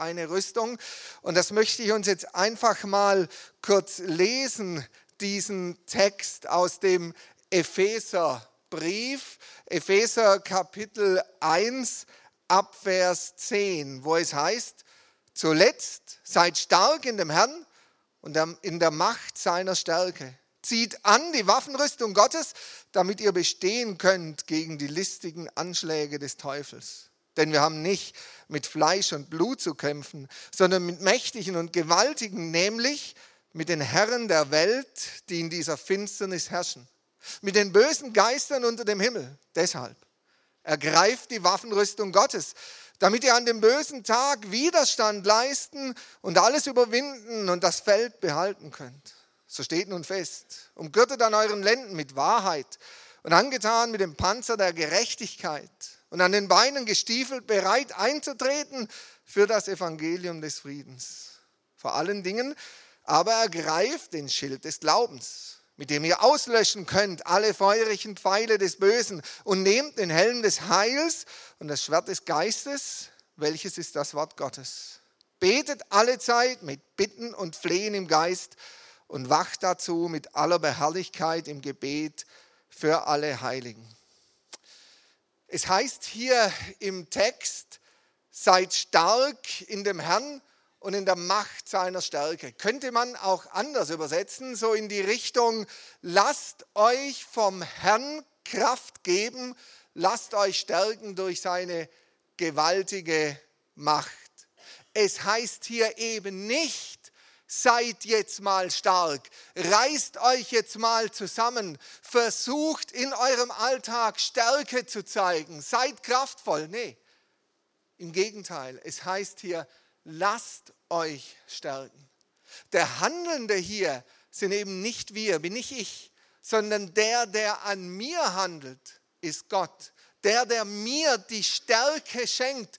eine Rüstung. Und das möchte ich uns jetzt einfach mal kurz lesen, diesen Text aus dem Epheserbrief, Epheser Kapitel 1 Abvers 10, wo es heißt, zuletzt seid stark in dem Herrn und in der Macht seiner Stärke. Zieht an die Waffenrüstung Gottes, damit ihr bestehen könnt gegen die listigen Anschläge des Teufels. Denn wir haben nicht mit Fleisch und Blut zu kämpfen, sondern mit Mächtigen und Gewaltigen, nämlich mit den Herren der Welt, die in dieser Finsternis herrschen, mit den bösen Geistern unter dem Himmel. Deshalb ergreift die Waffenrüstung Gottes, damit ihr an dem bösen Tag Widerstand leisten und alles überwinden und das Feld behalten könnt. So steht nun fest, umgürtet an euren Lenden mit Wahrheit und angetan mit dem Panzer der Gerechtigkeit und an den Beinen gestiefelt, bereit einzutreten für das Evangelium des Friedens. Vor allen Dingen aber ergreift den Schild des Glaubens, mit dem ihr auslöschen könnt alle feurigen Pfeile des Bösen und nehmt den Helm des Heils und das Schwert des Geistes, welches ist das Wort Gottes. Betet alle Zeit mit Bitten und Flehen im Geist und wacht dazu mit aller Beharrlichkeit im Gebet für alle Heiligen. Es heißt hier im Text, seid stark in dem Herrn und in der Macht seiner Stärke. Könnte man auch anders übersetzen, so in die Richtung, lasst euch vom Herrn Kraft geben, lasst euch stärken durch seine gewaltige Macht. Es heißt hier eben nicht, seid jetzt mal stark, reißt euch jetzt mal zusammen, versucht in eurem Alltag Stärke zu zeigen, seid kraftvoll. Nee, im Gegenteil, es heißt hier, lasst euch stärken. Der Handelnde hier sind eben nicht wir, bin nicht ich, sondern der, der an mir handelt, ist Gott. Der, der mir die Stärke schenkt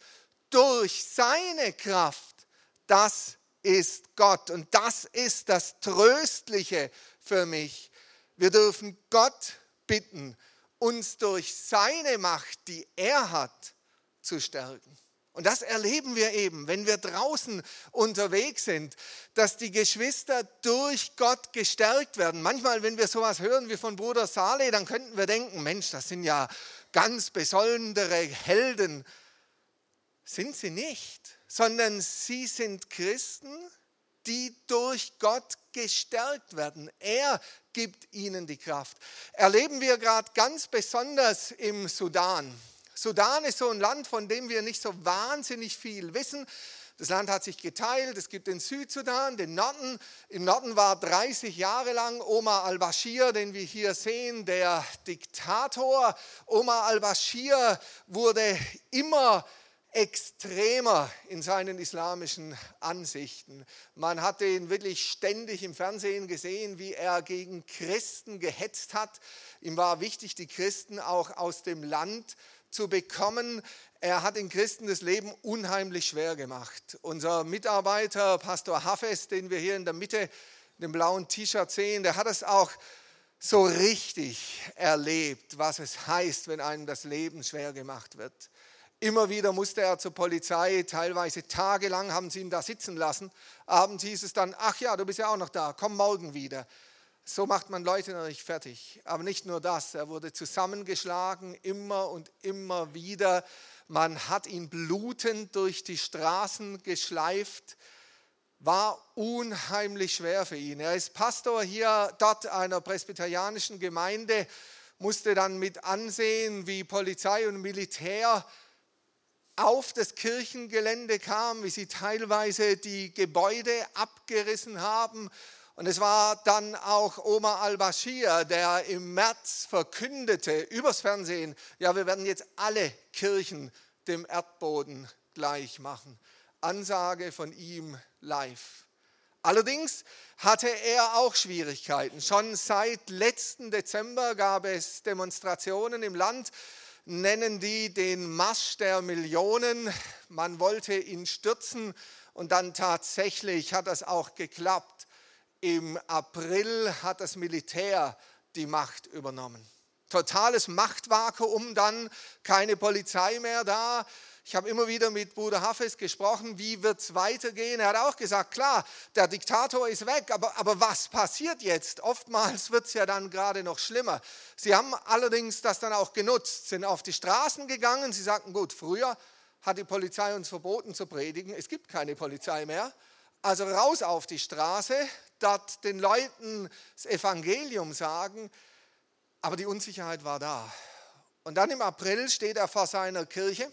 durch seine Kraft, das ist Gott. Und das ist das Tröstliche für mich. Wir dürfen Gott bitten, uns durch seine Macht, die er hat, zu stärken. Und das erleben wir eben, wenn wir draußen unterwegs sind, dass die Geschwister durch Gott gestärkt werden. Manchmal, wenn wir sowas hören wie von Bruder Saleh, dann könnten wir denken, Mensch, das sind ja ganz besondere Helden. Sind sie nicht, sondern sie sind Christen, die durch Gott gestärkt werden. Er gibt ihnen die Kraft. Erleben wir gerade ganz besonders im Sudan. Sudan ist so ein Land, von dem wir nicht so wahnsinnig viel wissen. Das Land hat sich geteilt. Es gibt den Südsudan, den Norden. Im Norden war 30 Jahre lang Omar al-Bashir, den wir hier sehen, der Diktator. Omar al-Bashir wurde immer extremer in seinen islamischen Ansichten. Man hat ihn wirklich ständig im Fernsehen gesehen, wie er gegen Christen gehetzt hat. Ihm war wichtig, die Christen auch aus dem Land zu bekommen. Er hat den Christen das Leben unheimlich schwer gemacht. Unser Mitarbeiter, Pastor Hafes, den wir hier in der Mitte, dem blauen T-Shirt sehen, der hat es auch so richtig erlebt, was es heißt, wenn einem das Leben schwer gemacht wird. Immer wieder musste er zur Polizei, teilweise tagelang haben sie ihn da sitzen lassen. Abends hieß es dann, ach ja, du bist ja auch noch da, komm morgen wieder. So macht man Leute natürlich fertig. Aber nicht nur das, er wurde zusammengeschlagen, immer und immer wieder. Man hat ihn blutend durch die Straßen geschleift. War unheimlich schwer für ihn. Er ist Pastor hier dort einer presbyterianischen Gemeinde, musste dann mit ansehen, wie Polizei und Militär auf das Kirchengelände kam, wie sie teilweise die Gebäude abgerissen haben und es war dann auch Omar al-Bashir, der im März verkündete übers Fernsehen, ja, wir werden jetzt alle Kirchen dem Erdboden gleich machen. Ansage von ihm live. Allerdings hatte er auch Schwierigkeiten. Schon seit letzten Dezember gab es Demonstrationen im Land, nennen die den Marsch der Millionen. Man wollte ihn stürzen und dann tatsächlich hat das auch geklappt. Im April hat das Militär die Macht übernommen. Totales Machtvakuum dann, keine Polizei mehr da. Ich habe immer wieder mit Bruder Hafes gesprochen, wie wird es weitergehen. Er hat auch gesagt, klar, der Diktator ist weg, aber, aber was passiert jetzt? Oftmals wird es ja dann gerade noch schlimmer. Sie haben allerdings das dann auch genutzt, sind auf die Straßen gegangen. Sie sagten, gut, früher hat die Polizei uns verboten zu predigen. Es gibt keine Polizei mehr. Also raus auf die Straße, dort den Leuten das Evangelium sagen. Aber die Unsicherheit war da. Und dann im April steht er vor seiner Kirche.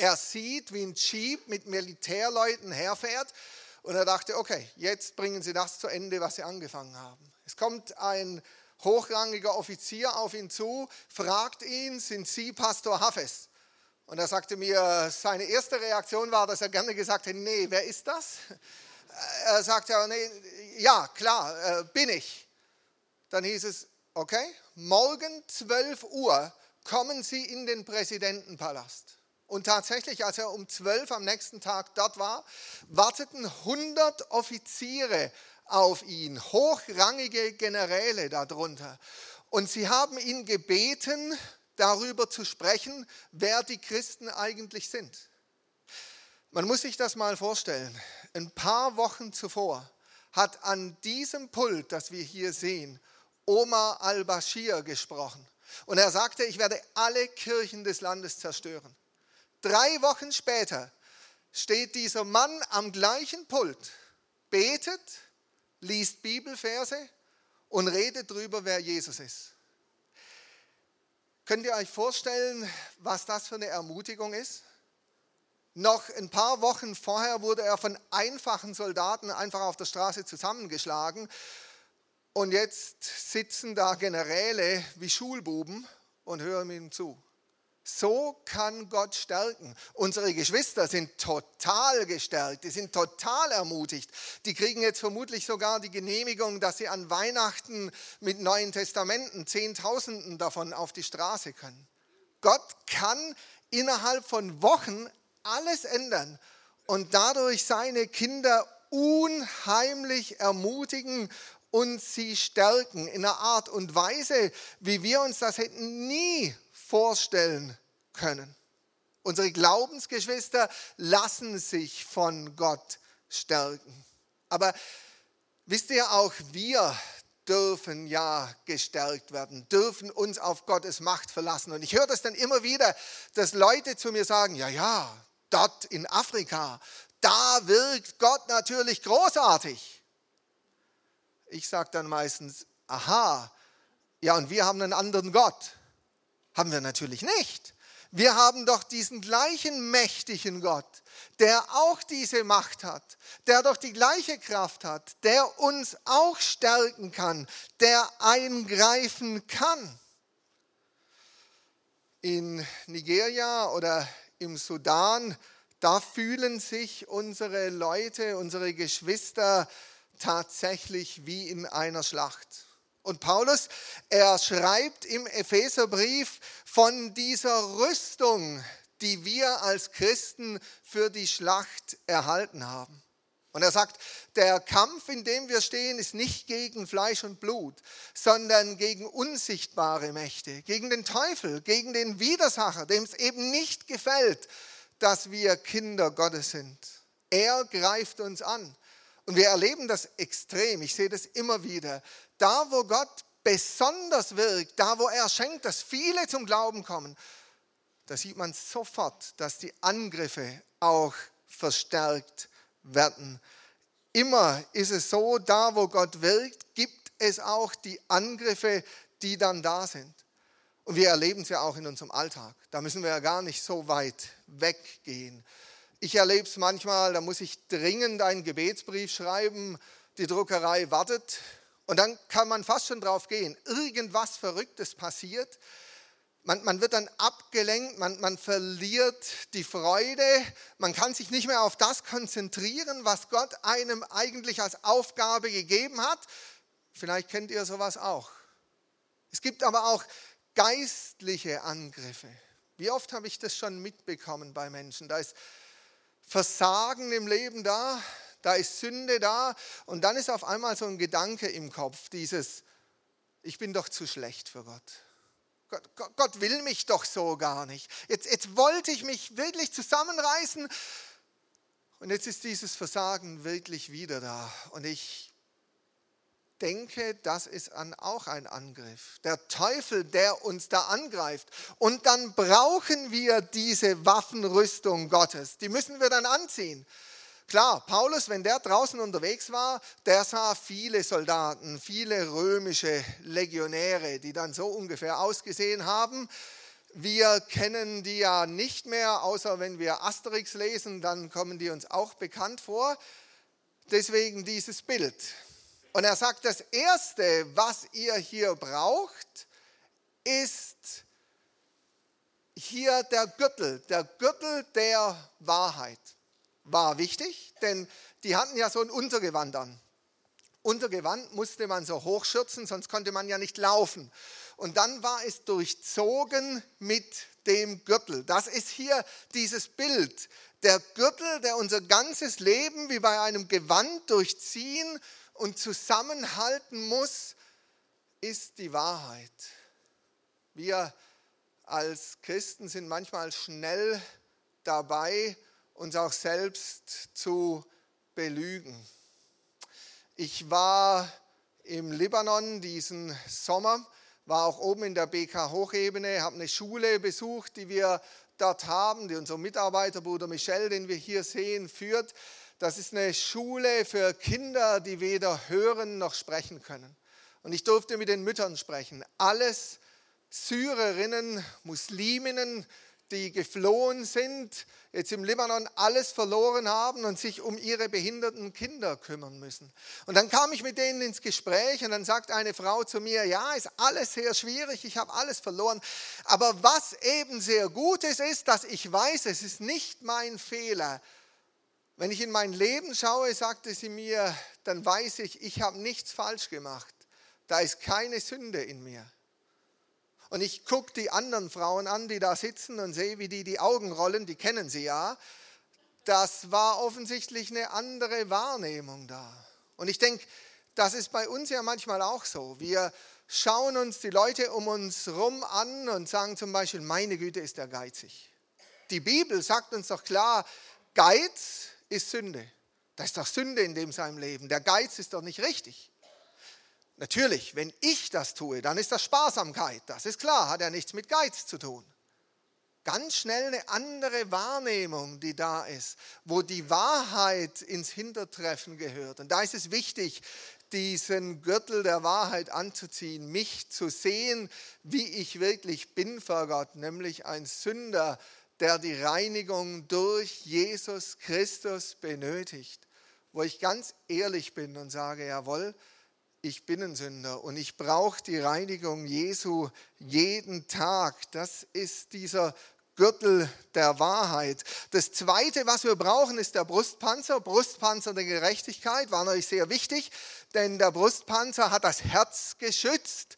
Er sieht, wie ein Jeep mit Militärleuten herfährt. Und er dachte, okay, jetzt bringen sie das zu Ende, was sie angefangen haben. Es kommt ein hochrangiger Offizier auf ihn zu, fragt ihn, sind Sie Pastor Hafes? Und er sagte mir, seine erste Reaktion war, dass er gerne gesagt hätte, nee, wer ist das? Er sagte, nee, ja, klar, äh, bin ich. Dann hieß es, okay, morgen 12 Uhr kommen Sie in den Präsidentenpalast. Und tatsächlich, als er um 12 am nächsten Tag dort war, warteten 100 Offiziere auf ihn, hochrangige Generäle darunter. Und sie haben ihn gebeten, darüber zu sprechen, wer die Christen eigentlich sind. Man muss sich das mal vorstellen. Ein paar Wochen zuvor hat an diesem Pult, das wir hier sehen, Omar al-Bashir gesprochen. Und er sagte, ich werde alle Kirchen des Landes zerstören. Drei Wochen später steht dieser Mann am gleichen Pult, betet, liest Bibelverse und redet darüber, wer Jesus ist. Könnt ihr euch vorstellen, was das für eine Ermutigung ist? Noch ein paar Wochen vorher wurde er von einfachen Soldaten einfach auf der Straße zusammengeschlagen und jetzt sitzen da Generäle wie Schulbuben und hören ihm zu. So kann Gott stärken. Unsere Geschwister sind total gestärkt, die sind total ermutigt. Die kriegen jetzt vermutlich sogar die Genehmigung, dass sie an Weihnachten mit Neuen Testamenten Zehntausenden davon auf die Straße können. Gott kann innerhalb von Wochen alles ändern und dadurch seine Kinder unheimlich ermutigen und sie stärken in einer Art und Weise, wie wir uns das hätten nie vorstellen können. Unsere Glaubensgeschwister lassen sich von Gott stärken. Aber wisst ihr, auch wir dürfen ja gestärkt werden, dürfen uns auf Gottes Macht verlassen. Und ich höre das dann immer wieder, dass Leute zu mir sagen, ja, ja, dort in Afrika, da wirkt Gott natürlich großartig. Ich sage dann meistens, aha, ja, und wir haben einen anderen Gott. Haben wir natürlich nicht. Wir haben doch diesen gleichen mächtigen Gott, der auch diese Macht hat, der doch die gleiche Kraft hat, der uns auch stärken kann, der eingreifen kann. In Nigeria oder im Sudan, da fühlen sich unsere Leute, unsere Geschwister tatsächlich wie in einer Schlacht. Und Paulus, er schreibt im Epheserbrief von dieser Rüstung, die wir als Christen für die Schlacht erhalten haben. Und er sagt, der Kampf, in dem wir stehen, ist nicht gegen Fleisch und Blut, sondern gegen unsichtbare Mächte, gegen den Teufel, gegen den Widersacher, dem es eben nicht gefällt, dass wir Kinder Gottes sind. Er greift uns an. Und wir erleben das extrem. Ich sehe das immer wieder. Da, wo Gott besonders wirkt, da, wo er schenkt, dass viele zum Glauben kommen, da sieht man sofort, dass die Angriffe auch verstärkt werden. Immer ist es so, da, wo Gott wirkt, gibt es auch die Angriffe, die dann da sind. Und wir erleben es ja auch in unserem Alltag. Da müssen wir ja gar nicht so weit weggehen. Ich erlebe es manchmal, da muss ich dringend einen Gebetsbrief schreiben, die Druckerei wartet und dann kann man fast schon drauf gehen, irgendwas Verrücktes passiert. Man, man wird dann abgelenkt, man, man verliert die Freude, man kann sich nicht mehr auf das konzentrieren, was Gott einem eigentlich als Aufgabe gegeben hat. Vielleicht kennt ihr sowas auch. Es gibt aber auch geistliche Angriffe. Wie oft habe ich das schon mitbekommen bei Menschen? Da ist Versagen im Leben da, da ist Sünde da und dann ist auf einmal so ein Gedanke im Kopf, dieses, ich bin doch zu schlecht für Gott. Gott, Gott will mich doch so gar nicht. Jetzt, jetzt wollte ich mich wirklich zusammenreißen und jetzt ist dieses Versagen wirklich wieder da. Und ich denke, das ist auch ein Angriff. Der Teufel, der uns da angreift. Und dann brauchen wir diese Waffenrüstung Gottes. Die müssen wir dann anziehen. Klar, Paulus, wenn der draußen unterwegs war, der sah viele Soldaten, viele römische Legionäre, die dann so ungefähr ausgesehen haben. Wir kennen die ja nicht mehr, außer wenn wir Asterix lesen, dann kommen die uns auch bekannt vor. Deswegen dieses Bild. Und er sagt, das Erste, was ihr hier braucht, ist hier der Gürtel, der Gürtel der Wahrheit war wichtig, denn die hatten ja so ein Untergewand an. Untergewand musste man so hochschürzen, sonst konnte man ja nicht laufen. Und dann war es durchzogen mit dem Gürtel. Das ist hier dieses Bild. Der Gürtel, der unser ganzes Leben wie bei einem Gewand durchziehen und zusammenhalten muss, ist die Wahrheit. Wir als Christen sind manchmal schnell dabei, uns auch selbst zu belügen. Ich war im Libanon diesen Sommer, war auch oben in der BK Hochebene, habe eine Schule besucht, die wir dort haben, die unser Mitarbeiter Bruder Michel, den wir hier sehen, führt. Das ist eine Schule für Kinder, die weder hören noch sprechen können. Und ich durfte mit den Müttern sprechen. Alles Syrerinnen, Musliminnen, die geflohen sind, jetzt im Libanon alles verloren haben und sich um ihre behinderten Kinder kümmern müssen. Und dann kam ich mit denen ins Gespräch und dann sagt eine Frau zu mir, ja, ist alles sehr schwierig, ich habe alles verloren, aber was eben sehr gut ist, ist, dass ich weiß, es ist nicht mein Fehler. Wenn ich in mein Leben schaue, sagte sie mir, dann weiß ich, ich habe nichts falsch gemacht. Da ist keine Sünde in mir. Und ich gucke die anderen Frauen an, die da sitzen und sehe, wie die die Augen rollen, die kennen sie ja. Das war offensichtlich eine andere Wahrnehmung da. Und ich denke, das ist bei uns ja manchmal auch so. Wir schauen uns die Leute um uns rum an und sagen zum Beispiel, meine Güte ist der geizig. Die Bibel sagt uns doch klar, Geiz ist Sünde. Das ist doch Sünde in dem seinem Leben. Der Geiz ist doch nicht richtig. Natürlich, wenn ich das tue, dann ist das Sparsamkeit. Das ist klar, hat ja nichts mit Geiz zu tun. Ganz schnell eine andere Wahrnehmung, die da ist, wo die Wahrheit ins Hintertreffen gehört. Und da ist es wichtig, diesen Gürtel der Wahrheit anzuziehen, mich zu sehen, wie ich wirklich bin vor Gott, nämlich ein Sünder, der die Reinigung durch Jesus Christus benötigt. Wo ich ganz ehrlich bin und sage, jawohl, ich bin ein Sünder und ich brauche die Reinigung Jesu jeden Tag. Das ist dieser Gürtel der Wahrheit. Das Zweite, was wir brauchen, ist der Brustpanzer. Brustpanzer der Gerechtigkeit war natürlich sehr wichtig, denn der Brustpanzer hat das Herz geschützt.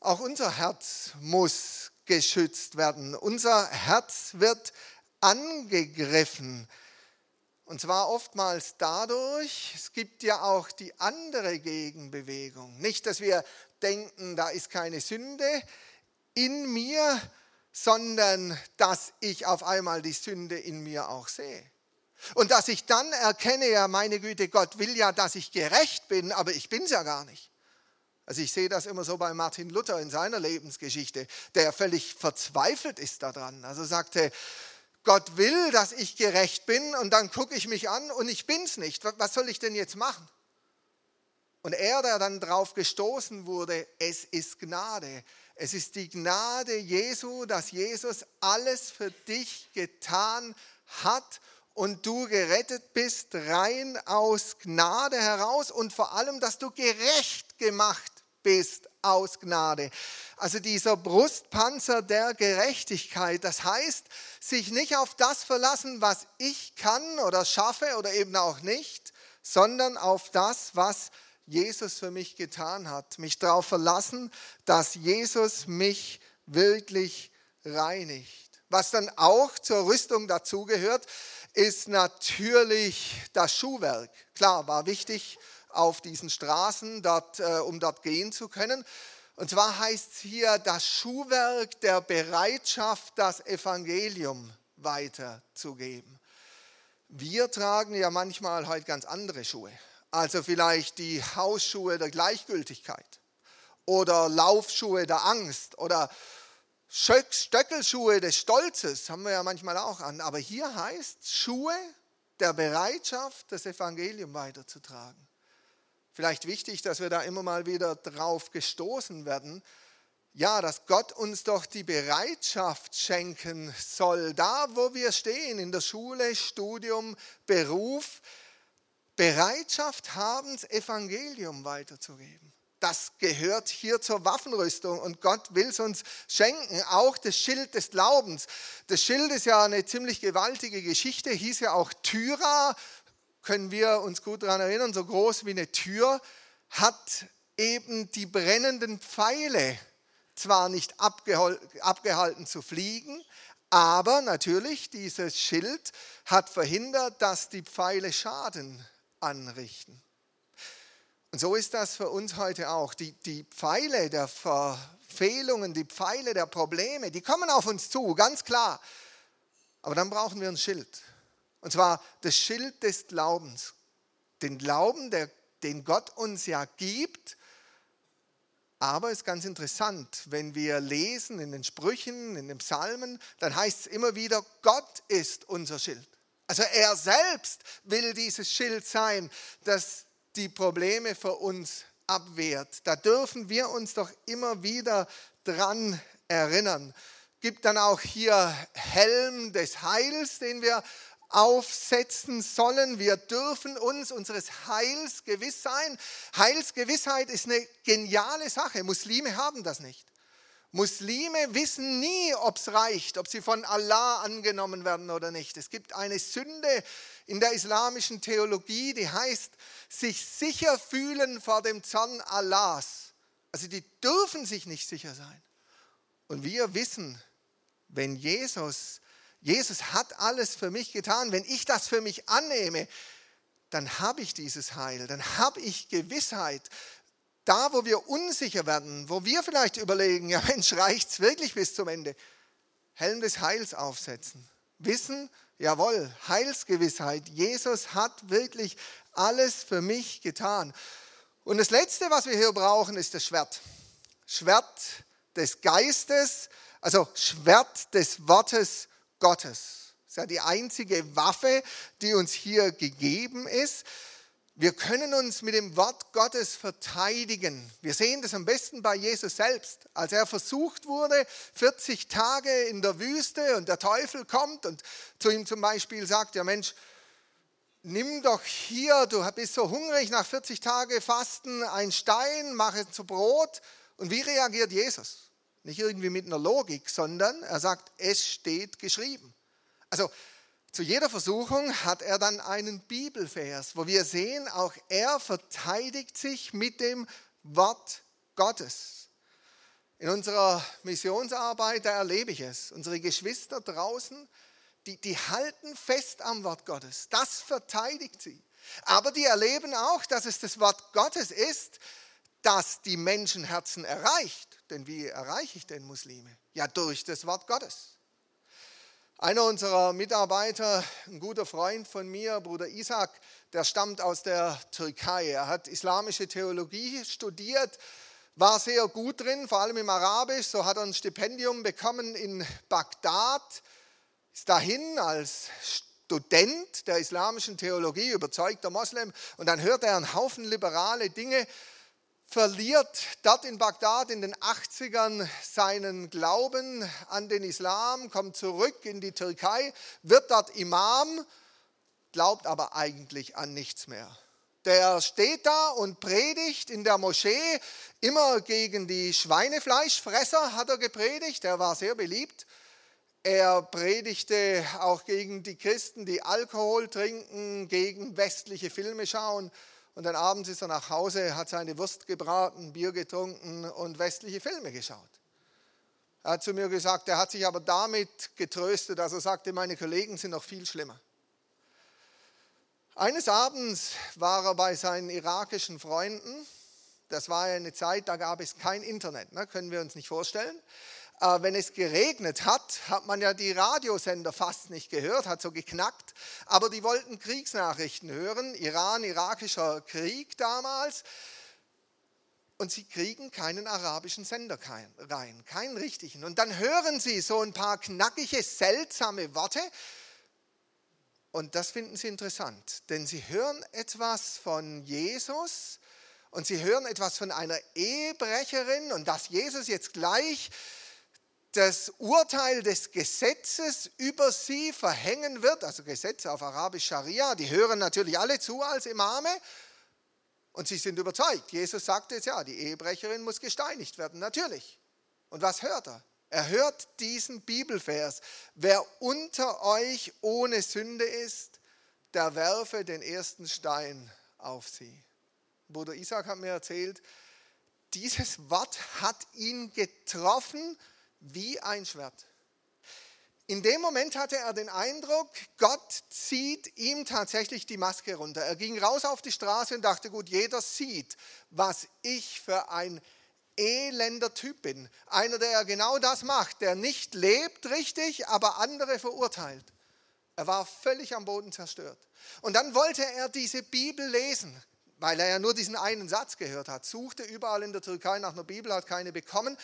Auch unser Herz muss geschützt werden. Unser Herz wird angegriffen. Und zwar oftmals dadurch, es gibt ja auch die andere Gegenbewegung. Nicht, dass wir denken, da ist keine Sünde in mir, sondern dass ich auf einmal die Sünde in mir auch sehe. Und dass ich dann erkenne, ja, meine Güte, Gott will ja, dass ich gerecht bin, aber ich bin es ja gar nicht. Also ich sehe das immer so bei Martin Luther in seiner Lebensgeschichte, der völlig verzweifelt ist daran. Also sagte, Gott will, dass ich gerecht bin und dann gucke ich mich an und ich bin es nicht. Was soll ich denn jetzt machen? Und er, der dann drauf gestoßen wurde, es ist Gnade. Es ist die Gnade Jesu, dass Jesus alles für dich getan hat und du gerettet bist rein aus Gnade heraus und vor allem, dass du gerecht gemacht bist aus Gnade. Also dieser Brustpanzer der Gerechtigkeit, das heißt, sich nicht auf das verlassen, was ich kann oder schaffe oder eben auch nicht, sondern auf das, was Jesus für mich getan hat. Mich darauf verlassen, dass Jesus mich wirklich reinigt. Was dann auch zur Rüstung dazugehört, ist natürlich das Schuhwerk. Klar, war wichtig auf diesen Straßen, dort, äh, um dort gehen zu können. Und zwar heißt es hier das Schuhwerk der Bereitschaft, das Evangelium weiterzugeben. Wir tragen ja manchmal heute ganz andere Schuhe. Also vielleicht die Hausschuhe der Gleichgültigkeit oder Laufschuhe der Angst oder Stöckelschuhe des Stolzes haben wir ja manchmal auch an. Aber hier heißt Schuhe der Bereitschaft, das Evangelium weiterzutragen. Vielleicht wichtig, dass wir da immer mal wieder drauf gestoßen werden. Ja, dass Gott uns doch die Bereitschaft schenken soll, da wo wir stehen, in der Schule, Studium, Beruf, Bereitschaft haben, das Evangelium weiterzugeben. Das gehört hier zur Waffenrüstung und Gott will es uns schenken. Auch das Schild des Glaubens. Das Schild ist ja eine ziemlich gewaltige Geschichte, hieß ja auch Tyra, können wir uns gut daran erinnern, so groß wie eine Tür, hat eben die brennenden Pfeile zwar nicht abgehalten zu fliegen, aber natürlich dieses Schild hat verhindert, dass die Pfeile Schaden anrichten. Und so ist das für uns heute auch. Die, die Pfeile der Verfehlungen, die Pfeile der Probleme, die kommen auf uns zu, ganz klar. Aber dann brauchen wir ein Schild. Und zwar das Schild des Glaubens. Den Glauben, der, den Gott uns ja gibt. Aber es ist ganz interessant, wenn wir lesen in den Sprüchen, in den Psalmen, dann heißt es immer wieder, Gott ist unser Schild. Also er selbst will dieses Schild sein, das die Probleme für uns abwehrt. Da dürfen wir uns doch immer wieder dran erinnern. Gibt dann auch hier Helm des Heils, den wir aufsetzen sollen. Wir dürfen uns unseres Heils gewiss sein. Heilsgewissheit ist eine geniale Sache. Muslime haben das nicht. Muslime wissen nie, ob es reicht, ob sie von Allah angenommen werden oder nicht. Es gibt eine Sünde in der islamischen Theologie, die heißt, sich sicher fühlen vor dem Zorn Allahs. Also die dürfen sich nicht sicher sein. Und wir wissen, wenn Jesus, Jesus hat alles für mich getan, wenn ich das für mich annehme, dann habe ich dieses Heil, dann habe ich Gewissheit, da, wo wir unsicher werden, wo wir vielleicht überlegen, ja Mensch, reicht es wirklich bis zum Ende? Helm des Heils aufsetzen. Wissen, jawohl, Heilsgewissheit. Jesus hat wirklich alles für mich getan. Und das Letzte, was wir hier brauchen, ist das Schwert. Schwert des Geistes, also Schwert des Wortes Gottes. Das ist ja die einzige Waffe, die uns hier gegeben ist. Wir können uns mit dem Wort Gottes verteidigen. Wir sehen das am besten bei Jesus selbst. Als er versucht wurde, 40 Tage in der Wüste und der Teufel kommt und zu ihm zum Beispiel sagt, ja Mensch, nimm doch hier, du bist so hungrig nach 40 Tagen Fasten, ein Stein, mach es zu Brot. Und wie reagiert Jesus? Nicht irgendwie mit einer Logik, sondern er sagt, es steht geschrieben. Also zu jeder Versuchung hat er dann einen Bibelvers, wo wir sehen, auch er verteidigt sich mit dem Wort Gottes. In unserer Missionsarbeit, da erlebe ich es. Unsere Geschwister draußen, die, die halten fest am Wort Gottes. Das verteidigt sie. Aber die erleben auch, dass es das Wort Gottes ist, das die Menschenherzen erreicht. Denn wie erreiche ich denn Muslime? Ja, durch das Wort Gottes. Einer unserer Mitarbeiter, ein guter Freund von mir, Bruder Isaac, der stammt aus der Türkei. Er hat islamische Theologie studiert, war sehr gut drin, vor allem im Arabisch. So hat er ein Stipendium bekommen in Bagdad, ist dahin als Student der islamischen Theologie, überzeugter Moslem. Und dann hört er einen Haufen liberale Dinge verliert dort in Bagdad in den 80ern seinen Glauben an den Islam, kommt zurück in die Türkei, wird dort Imam, glaubt aber eigentlich an nichts mehr. Der steht da und predigt in der Moschee, immer gegen die Schweinefleischfresser hat er gepredigt, er war sehr beliebt. Er predigte auch gegen die Christen, die Alkohol trinken, gegen westliche Filme schauen und dann abends ist er nach Hause, hat seine Wurst gebraten, Bier getrunken und westliche Filme geschaut. Er hat zu mir gesagt, er hat sich aber damit getröstet, dass er sagte, meine Kollegen sind noch viel schlimmer. Eines Abends war er bei seinen irakischen Freunden Das war ja eine Zeit, da gab es kein Internet, ne? können wir uns nicht vorstellen. Äh, wenn es geregnet hat, hat man ja die Radiosender fast nicht gehört, hat so geknackt. Aber die wollten Kriegsnachrichten hören, Iran, irakischer Krieg damals. Und sie kriegen keinen arabischen Sender rein, keinen richtigen. Und dann hören sie so ein paar knackige, seltsame Worte. Und das finden sie interessant, denn sie hören etwas von Jesus und sie hören etwas von einer Ehebrecherin und dass Jesus jetzt gleich das Urteil des Gesetzes über sie verhängen wird, also Gesetze auf Arabisch Scharia, die hören natürlich alle zu als Imame und sie sind überzeugt. Jesus sagt jetzt ja, die Ehebrecherin muss gesteinigt werden, natürlich. Und was hört er? Er hört diesen Bibelvers. Wer unter euch ohne Sünde ist, der werfe den ersten Stein auf sie. Bruder Isaac hat mir erzählt, dieses Wort hat ihn getroffen wie ein Schwert. In dem Moment hatte er den Eindruck, Gott zieht ihm tatsächlich die Maske runter. Er ging raus auf die Straße und dachte, gut, jeder sieht, was ich für ein elender Typ bin. Einer, der genau das macht, der nicht lebt richtig, aber andere verurteilt. Er war völlig am Boden zerstört. Und dann wollte er diese Bibel lesen, weil er ja nur diesen einen Satz gehört hat. Suchte überall in der Türkei nach einer Bibel, hat keine bekommen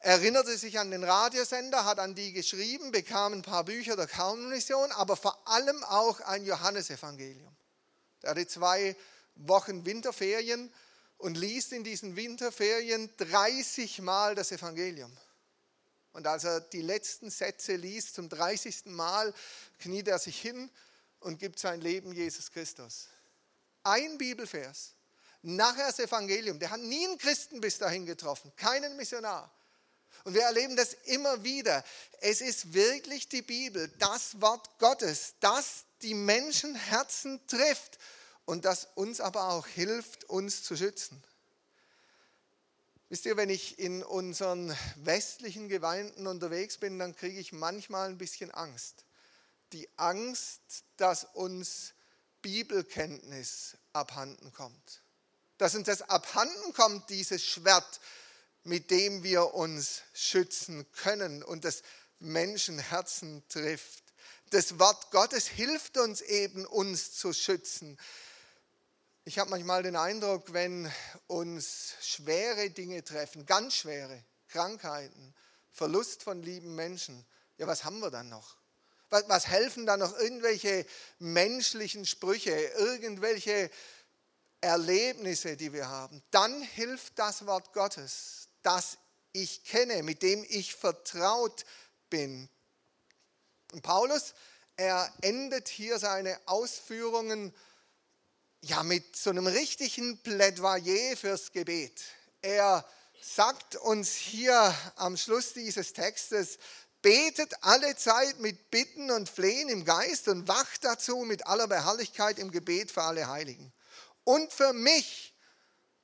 erinnerte sich an den Radiosender, hat an die geschrieben, bekam ein paar Bücher der Kaunmission, aber vor allem auch ein Johannesevangelium. Er hatte zwei Wochen Winterferien und liest in diesen Winterferien 30 Mal das Evangelium. Und als er die letzten Sätze liest, zum 30. Mal, kniet er sich hin und gibt sein Leben Jesus Christus. Ein Bibelvers, nachher das Evangelium. Der hat nie einen Christen bis dahin getroffen, keinen Missionar. Und wir erleben das immer wieder. Es ist wirklich die Bibel, das Wort Gottes, das die Menschenherzen trifft und das uns aber auch hilft, uns zu schützen. Wisst ihr, wenn ich in unseren westlichen Gemeinden unterwegs bin, dann kriege ich manchmal ein bisschen Angst. Die Angst, dass uns Bibelkenntnis abhanden kommt. Dass uns das abhanden kommt, dieses Schwert, mit dem wir uns schützen können und das Menschenherzen trifft. Das Wort Gottes hilft uns eben, uns zu schützen. Ich habe manchmal den Eindruck, wenn uns schwere Dinge treffen, ganz schwere Krankheiten, Verlust von lieben Menschen, ja, was haben wir dann noch? Was, was helfen dann noch irgendwelche menschlichen Sprüche, irgendwelche Erlebnisse, die wir haben? Dann hilft das Wort Gottes das ich kenne, mit dem ich vertraut bin. Und Paulus, er endet hier seine Ausführungen ja mit so einem richtigen Plädoyer fürs Gebet. Er sagt uns hier am Schluss dieses Textes, betet alle Zeit mit Bitten und Flehen im Geist und wacht dazu mit aller Beharrlichkeit im Gebet für alle Heiligen. Und für mich,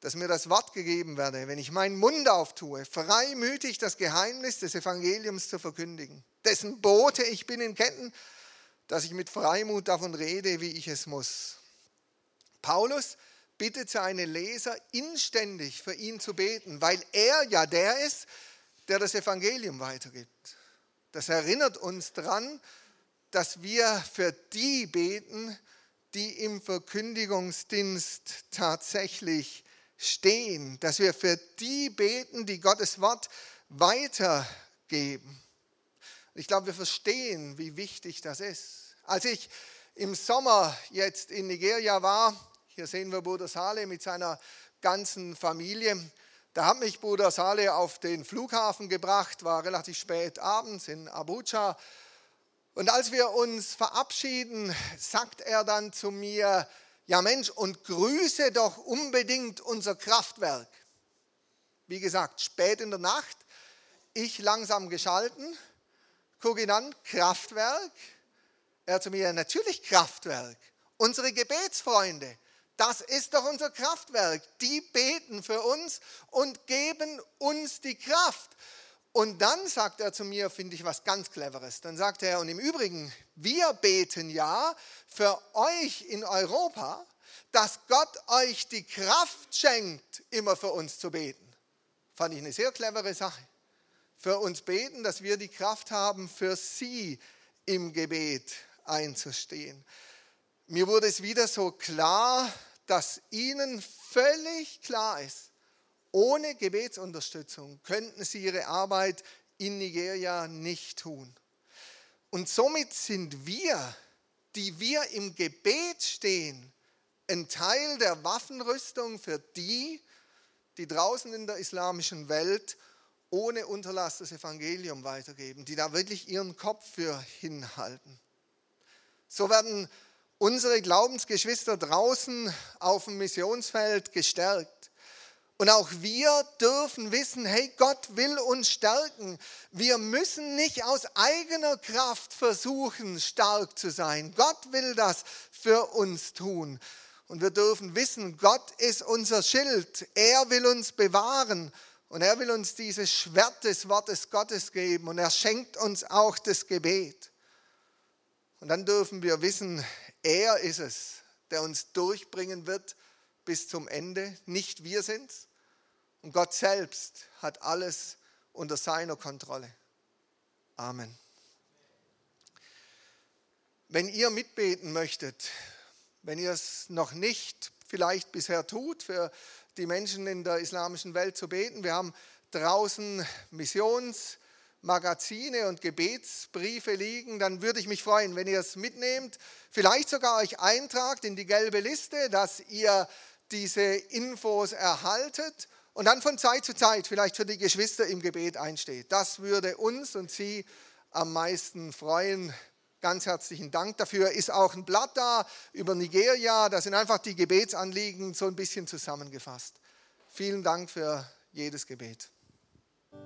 dass mir das Wort gegeben werde, wenn ich meinen Mund auftue, freimütig das Geheimnis des Evangeliums zu verkündigen, dessen Bote ich bin in Ketten, dass ich mit Freimut davon rede, wie ich es muss. Paulus bittet seine Leser inständig für ihn zu beten, weil er ja der ist, der das Evangelium weitergibt. Das erinnert uns daran, dass wir für die beten, die im Verkündigungsdienst tatsächlich stehen, dass wir für die beten, die Gottes Wort weitergeben. Ich glaube, wir verstehen, wie wichtig das ist. Als ich im Sommer jetzt in Nigeria war, hier sehen wir Bruder Saleh mit seiner ganzen Familie, da hat mich Bruder Saleh auf den Flughafen gebracht, war relativ spät abends in Abuja. Und als wir uns verabschieden, sagt er dann zu mir, ja Mensch, und grüße doch unbedingt unser Kraftwerk. Wie gesagt, spät in der Nacht, ich langsam geschalten, gucke ihn an, Kraftwerk. Er zu mir, natürlich Kraftwerk. Unsere Gebetsfreunde, das ist doch unser Kraftwerk. Die beten für uns und geben uns die Kraft. Und dann sagt er zu mir, finde ich was ganz Cleveres. Dann sagt er, und im Übrigen, wir beten ja für euch in Europa, dass Gott euch die Kraft schenkt, immer für uns zu beten. Fand ich eine sehr clevere Sache. Für uns beten, dass wir die Kraft haben, für sie im Gebet einzustehen. Mir wurde es wieder so klar, dass ihnen völlig klar ist, ohne Gebetsunterstützung könnten sie ihre Arbeit in Nigeria nicht tun. Und somit sind wir, die wir im Gebet stehen, ein Teil der Waffenrüstung für die, die draußen in der islamischen Welt ohne Unterlass das Evangelium weitergeben, die da wirklich ihren Kopf für hinhalten. So werden unsere Glaubensgeschwister draußen auf dem Missionsfeld gestärkt. Und auch wir dürfen wissen, hey, Gott will uns stärken. Wir müssen nicht aus eigener Kraft versuchen, stark zu sein. Gott will das für uns tun. Und wir dürfen wissen, Gott ist unser Schild. Er will uns bewahren. Und er will uns dieses Schwert des Wortes Gottes geben. Und er schenkt uns auch das Gebet. Und dann dürfen wir wissen, er ist es, der uns durchbringen wird bis zum Ende. Nicht wir sind's. Und Gott selbst hat alles unter seiner Kontrolle. Amen. Wenn ihr mitbeten möchtet, wenn ihr es noch nicht vielleicht bisher tut, für die Menschen in der islamischen Welt zu beten, wir haben draußen Missions- Magazine und Gebetsbriefe liegen, dann würde ich mich freuen, wenn ihr es mitnehmt, vielleicht sogar euch eintragt in die gelbe Liste, dass ihr diese Infos erhaltet und dann von Zeit zu Zeit vielleicht für die Geschwister im Gebet einsteht. Das würde uns und Sie am meisten freuen. Ganz herzlichen Dank dafür. Ist auch ein Blatt da über Nigeria. Da sind einfach die Gebetsanliegen so ein bisschen zusammengefasst. Vielen Dank für jedes Gebet.